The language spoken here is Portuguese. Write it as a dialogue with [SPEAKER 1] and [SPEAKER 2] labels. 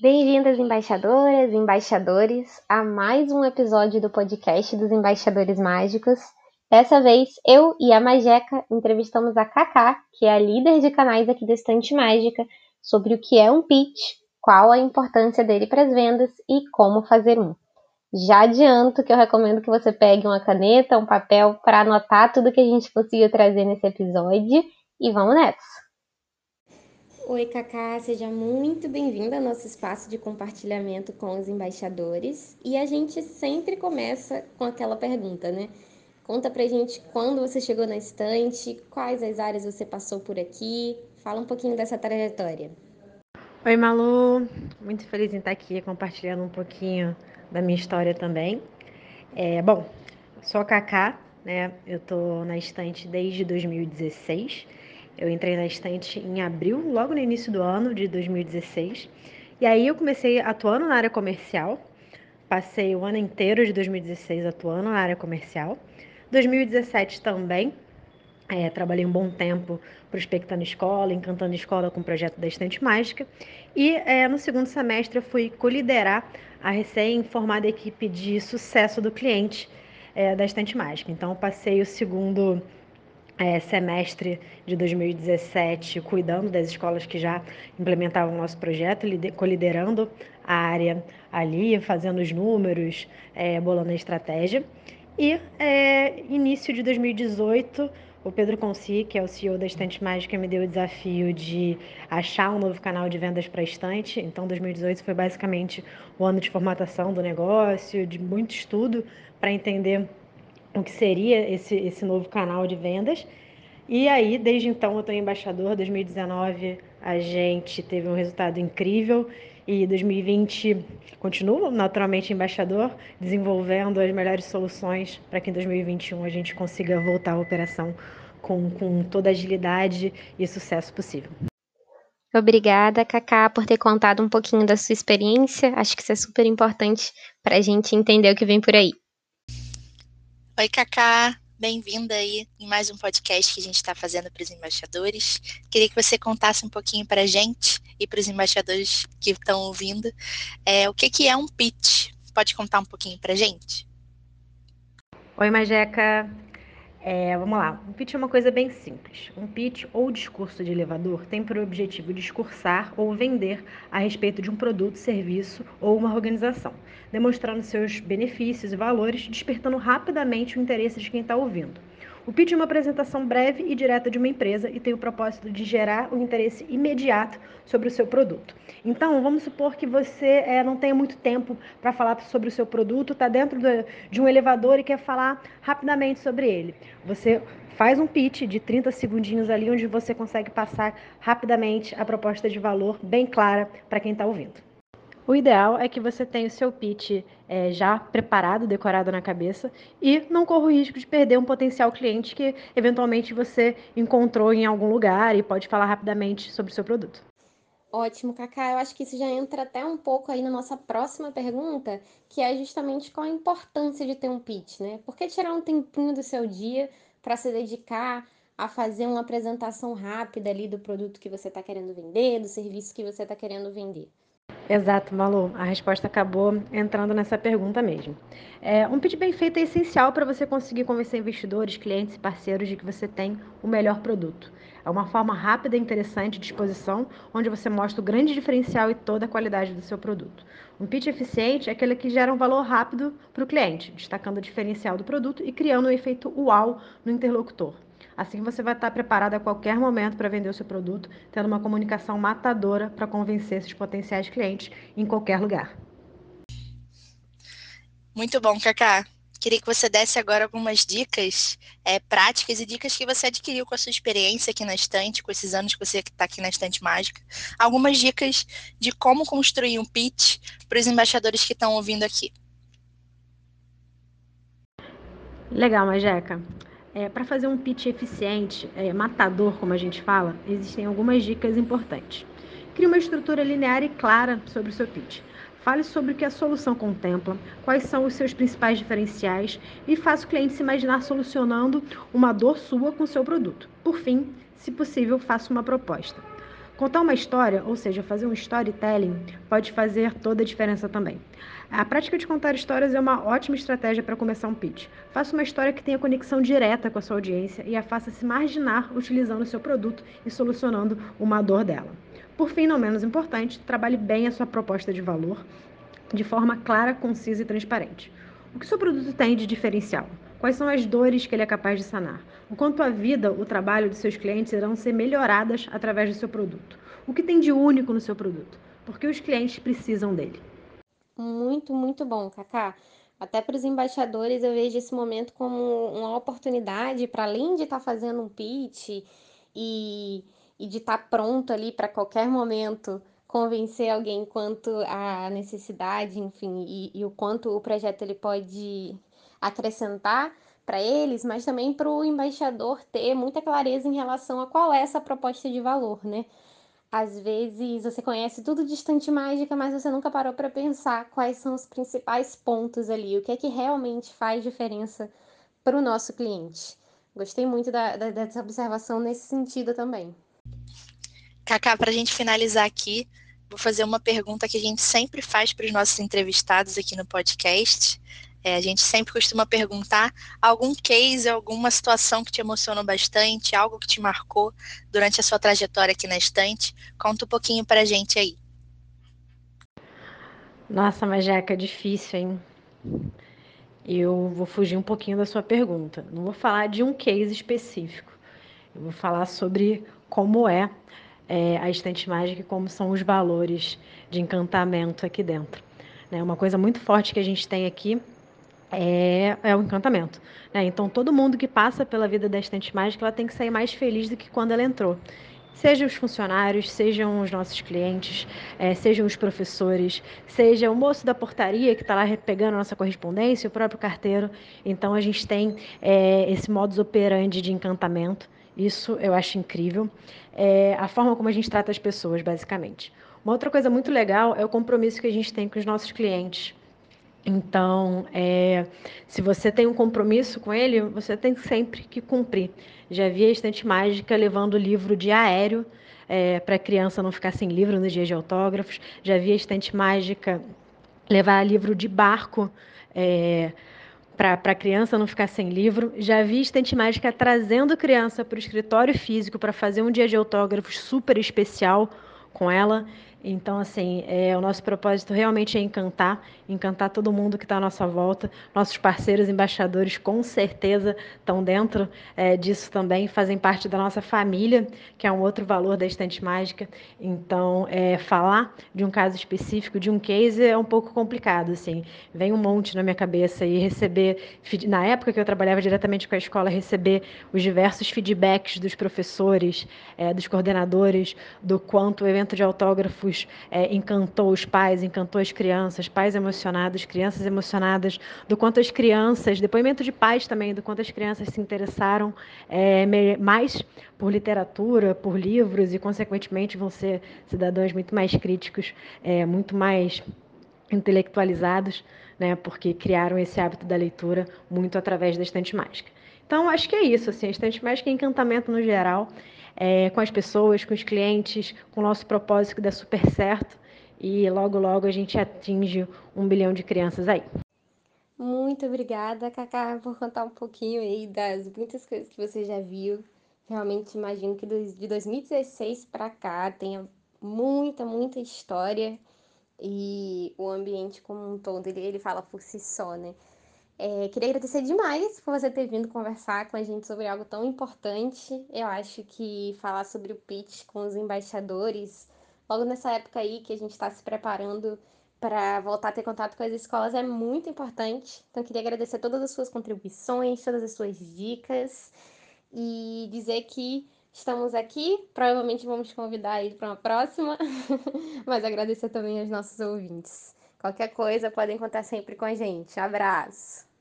[SPEAKER 1] Bem-vindas, embaixadoras e embaixadores, a mais um episódio do podcast dos Embaixadores Mágicos. Dessa vez, eu e a Majeca entrevistamos a Kaká, que é a líder de canais aqui da Estante Mágica, sobre o que é um pitch, qual a importância dele para as vendas e como fazer um. Já adianto que eu recomendo que você pegue uma caneta, um papel para anotar tudo que a gente conseguiu trazer nesse episódio e vamos nessa! Oi, Cacá, seja muito bem-vinda ao nosso espaço de compartilhamento com os embaixadores. E a gente sempre começa com aquela pergunta, né? Conta pra gente quando você chegou na estante, quais as áreas você passou por aqui. Fala um pouquinho dessa trajetória.
[SPEAKER 2] Oi, Malu. Muito feliz em estar aqui compartilhando um pouquinho da minha história também. É, bom, sou a Cacá, né? Eu tô na estante desde 2016 eu entrei na estante em abril, logo no início do ano de 2016. E aí eu comecei atuando na área comercial. Passei o ano inteiro de 2016 atuando na área comercial. 2017 também. É, trabalhei um bom tempo prospectando escola, encantando escola com o projeto da Estante Mágica. E é, no segundo semestre eu fui coliderar a recém-formada equipe de sucesso do cliente é, da Estante Mágica. Então passei o segundo é, semestre de 2017 cuidando das escolas que já implementavam o nosso projeto, coliderando a área ali, fazendo os números, é, bolando a estratégia. E é, início de 2018, o Pedro Consi, que é o CEO da Estante Mágica, me deu o desafio de achar um novo canal de vendas para a estante. Então, 2018 foi basicamente o ano de formatação do negócio, de muito estudo para entender o que seria esse, esse novo canal de vendas. E aí, desde então, eu estou embaixador. 2019 a gente teve um resultado incrível e 2020 continuo naturalmente embaixador, desenvolvendo as melhores soluções para que em 2021 a gente consiga voltar à operação com, com toda a agilidade e sucesso possível.
[SPEAKER 1] Obrigada, Cacá, por ter contado um pouquinho da sua experiência. Acho que isso é super importante para a gente entender o que vem por aí.
[SPEAKER 3] Oi, Cacá. Bem-vinda aí em mais um podcast que a gente está fazendo para os embaixadores. Queria que você contasse um pouquinho para a gente e para os embaixadores que estão ouvindo é, o que, que é um pitch. Pode contar um pouquinho para a gente?
[SPEAKER 2] Oi, Majeca. É, vamos lá. Um pitch é uma coisa bem simples. Um pitch ou discurso de elevador tem por objetivo discursar ou vender a respeito de um produto, serviço ou uma organização, demonstrando seus benefícios e valores, despertando rapidamente o interesse de quem está ouvindo. O pitch é uma apresentação breve e direta de uma empresa e tem o propósito de gerar um interesse imediato sobre o seu produto. Então, vamos supor que você é, não tenha muito tempo para falar sobre o seu produto, está dentro de um elevador e quer falar rapidamente sobre ele. Você faz um pitch de 30 segundinhos ali, onde você consegue passar rapidamente a proposta de valor bem clara para quem está ouvindo. O ideal é que você tenha o seu pitch é, já preparado, decorado na cabeça e não corra o risco de perder um potencial cliente que eventualmente você encontrou em algum lugar e pode falar rapidamente sobre o seu produto.
[SPEAKER 1] Ótimo, Cacá. Eu acho que isso já entra até um pouco aí na nossa próxima pergunta, que é justamente qual a importância de ter um pitch, né? Por que tirar um tempinho do seu dia para se dedicar a fazer uma apresentação rápida ali do produto que você está querendo vender, do serviço que você está querendo vender?
[SPEAKER 2] Exato, Malu. A resposta acabou entrando nessa pergunta mesmo. É, um pitch bem feito é essencial para você conseguir convencer investidores, clientes e parceiros de que você tem o melhor produto. É uma forma rápida e interessante de exposição, onde você mostra o grande diferencial e toda a qualidade do seu produto. Um pitch eficiente é aquele que gera um valor rápido para o cliente, destacando o diferencial do produto e criando um efeito uau no interlocutor. Assim você vai estar preparado a qualquer momento para vender o seu produto, tendo uma comunicação matadora para convencer esses potenciais clientes em qualquer lugar.
[SPEAKER 3] Muito bom, Cacá. Queria que você desse agora algumas dicas é, práticas e dicas que você adquiriu com a sua experiência aqui na estante, com esses anos que você está aqui na estante mágica. Algumas dicas de como construir um pitch para os embaixadores que estão ouvindo aqui.
[SPEAKER 2] Legal, Majeca. É, Para fazer um pitch eficiente, é, matador, como a gente fala, existem algumas dicas importantes. Crie uma estrutura linear e clara sobre o seu pitch. Fale sobre o que a solução contempla, quais são os seus principais diferenciais e faça o cliente se imaginar solucionando uma dor sua com o seu produto. Por fim, se possível, faça uma proposta. Contar uma história, ou seja, fazer um storytelling, pode fazer toda a diferença também. A prática de contar histórias é uma ótima estratégia para começar um pitch. Faça uma história que tenha conexão direta com a sua audiência e a faça se marginar utilizando o seu produto e solucionando uma dor dela. Por fim, não menos importante, trabalhe bem a sua proposta de valor de forma clara, concisa e transparente. O que seu produto tem de diferencial? Quais são as dores que ele é capaz de sanar? O quanto a vida, o trabalho de seus clientes irão ser melhoradas através do seu produto? O que tem de único no seu produto? Porque os clientes precisam dele.
[SPEAKER 1] Muito, muito bom, Kaká. Até para os embaixadores, eu vejo esse momento como uma oportunidade para, além de estar tá fazendo um pitch e, e de estar tá pronto ali para qualquer momento convencer alguém quanto à necessidade, enfim, e, e o quanto o projeto ele pode acrescentar para eles, mas também para o embaixador ter muita clareza em relação a qual é essa proposta de valor, né? Às vezes você conhece tudo de estante mágica, mas você nunca parou para pensar quais são os principais pontos ali, o que é que realmente faz diferença para o nosso cliente. Gostei muito da, da, dessa observação nesse sentido também.
[SPEAKER 3] Cacá, para a gente finalizar aqui, vou fazer uma pergunta que a gente sempre faz para os nossos entrevistados aqui no podcast. É, a gente sempre costuma perguntar algum case, alguma situação que te emocionou bastante, algo que te marcou durante a sua trajetória aqui na estante. Conta um pouquinho para a gente aí.
[SPEAKER 2] Nossa, mas Jeca, é difícil, hein? Eu vou fugir um pouquinho da sua pergunta. Não vou falar de um case específico. Eu vou falar sobre como é, é a estante mágica e como são os valores de encantamento aqui dentro. Né? Uma coisa muito forte que a gente tem aqui é, é o encantamento. Né? Então, todo mundo que passa pela vida da estante mágica, ela tem que sair mais feliz do que quando ela entrou. Sejam os funcionários, sejam os nossos clientes, é, sejam os professores, seja o moço da portaria que está lá pegando a nossa correspondência, o próprio carteiro. Então, a gente tem é, esse modus operandi de encantamento. Isso eu acho incrível. É, a forma como a gente trata as pessoas, basicamente. Uma outra coisa muito legal é o compromisso que a gente tem com os nossos clientes. Então, é, se você tem um compromisso com ele, você tem sempre que cumprir. Já vi a estante mágica levando livro de aéreo é, para a criança não ficar sem livro no dia de autógrafos. Já vi a estante mágica levar livro de barco é, para a criança não ficar sem livro. Já vi estante mágica trazendo criança para o escritório físico para fazer um dia de autógrafos super especial com ela. Então, assim, é, o nosso propósito realmente é encantar, encantar todo mundo que está à nossa volta. Nossos parceiros embaixadores, com certeza, estão dentro é, disso também, fazem parte da nossa família, que é um outro valor da Estante Mágica. Então, é, falar de um caso específico, de um case, é um pouco complicado, assim. Vem um monte na minha cabeça e receber, na época que eu trabalhava diretamente com a escola, receber os diversos feedbacks dos professores, é, dos coordenadores, do quanto o evento de autógrafos é, encantou os pais, encantou as crianças, pais emocionados, crianças emocionadas, do quanto as crianças, depoimento de pais também, do quanto as crianças se interessaram é, mais por literatura, por livros e, consequentemente, vão ser cidadãos muito mais críticos, é, muito mais intelectualizados, né, porque criaram esse hábito da leitura muito através da estante mágica. Então, acho que é isso, assim, a estante mágica é encantamento no geral, é, com as pessoas, com os clientes, com o nosso propósito que dá super certo e logo, logo a gente atinge um bilhão de crianças aí.
[SPEAKER 1] Muito obrigada, Cacá, por contar um pouquinho aí das muitas coisas que você já viu. Realmente imagino que de 2016 para cá tenha muita, muita história e o ambiente como um todo, ele, ele fala por si só, né? É, queria agradecer demais por você ter vindo conversar com a gente sobre algo tão importante. Eu acho que falar sobre o pitch com os embaixadores, logo nessa época aí que a gente está se preparando para voltar a ter contato com as escolas, é muito importante. Então, queria agradecer todas as suas contribuições, todas as suas dicas e dizer que estamos aqui. Provavelmente vamos te convidar aí para uma próxima, mas agradecer também aos nossos ouvintes. Qualquer coisa, podem contar sempre com a gente. Abraço!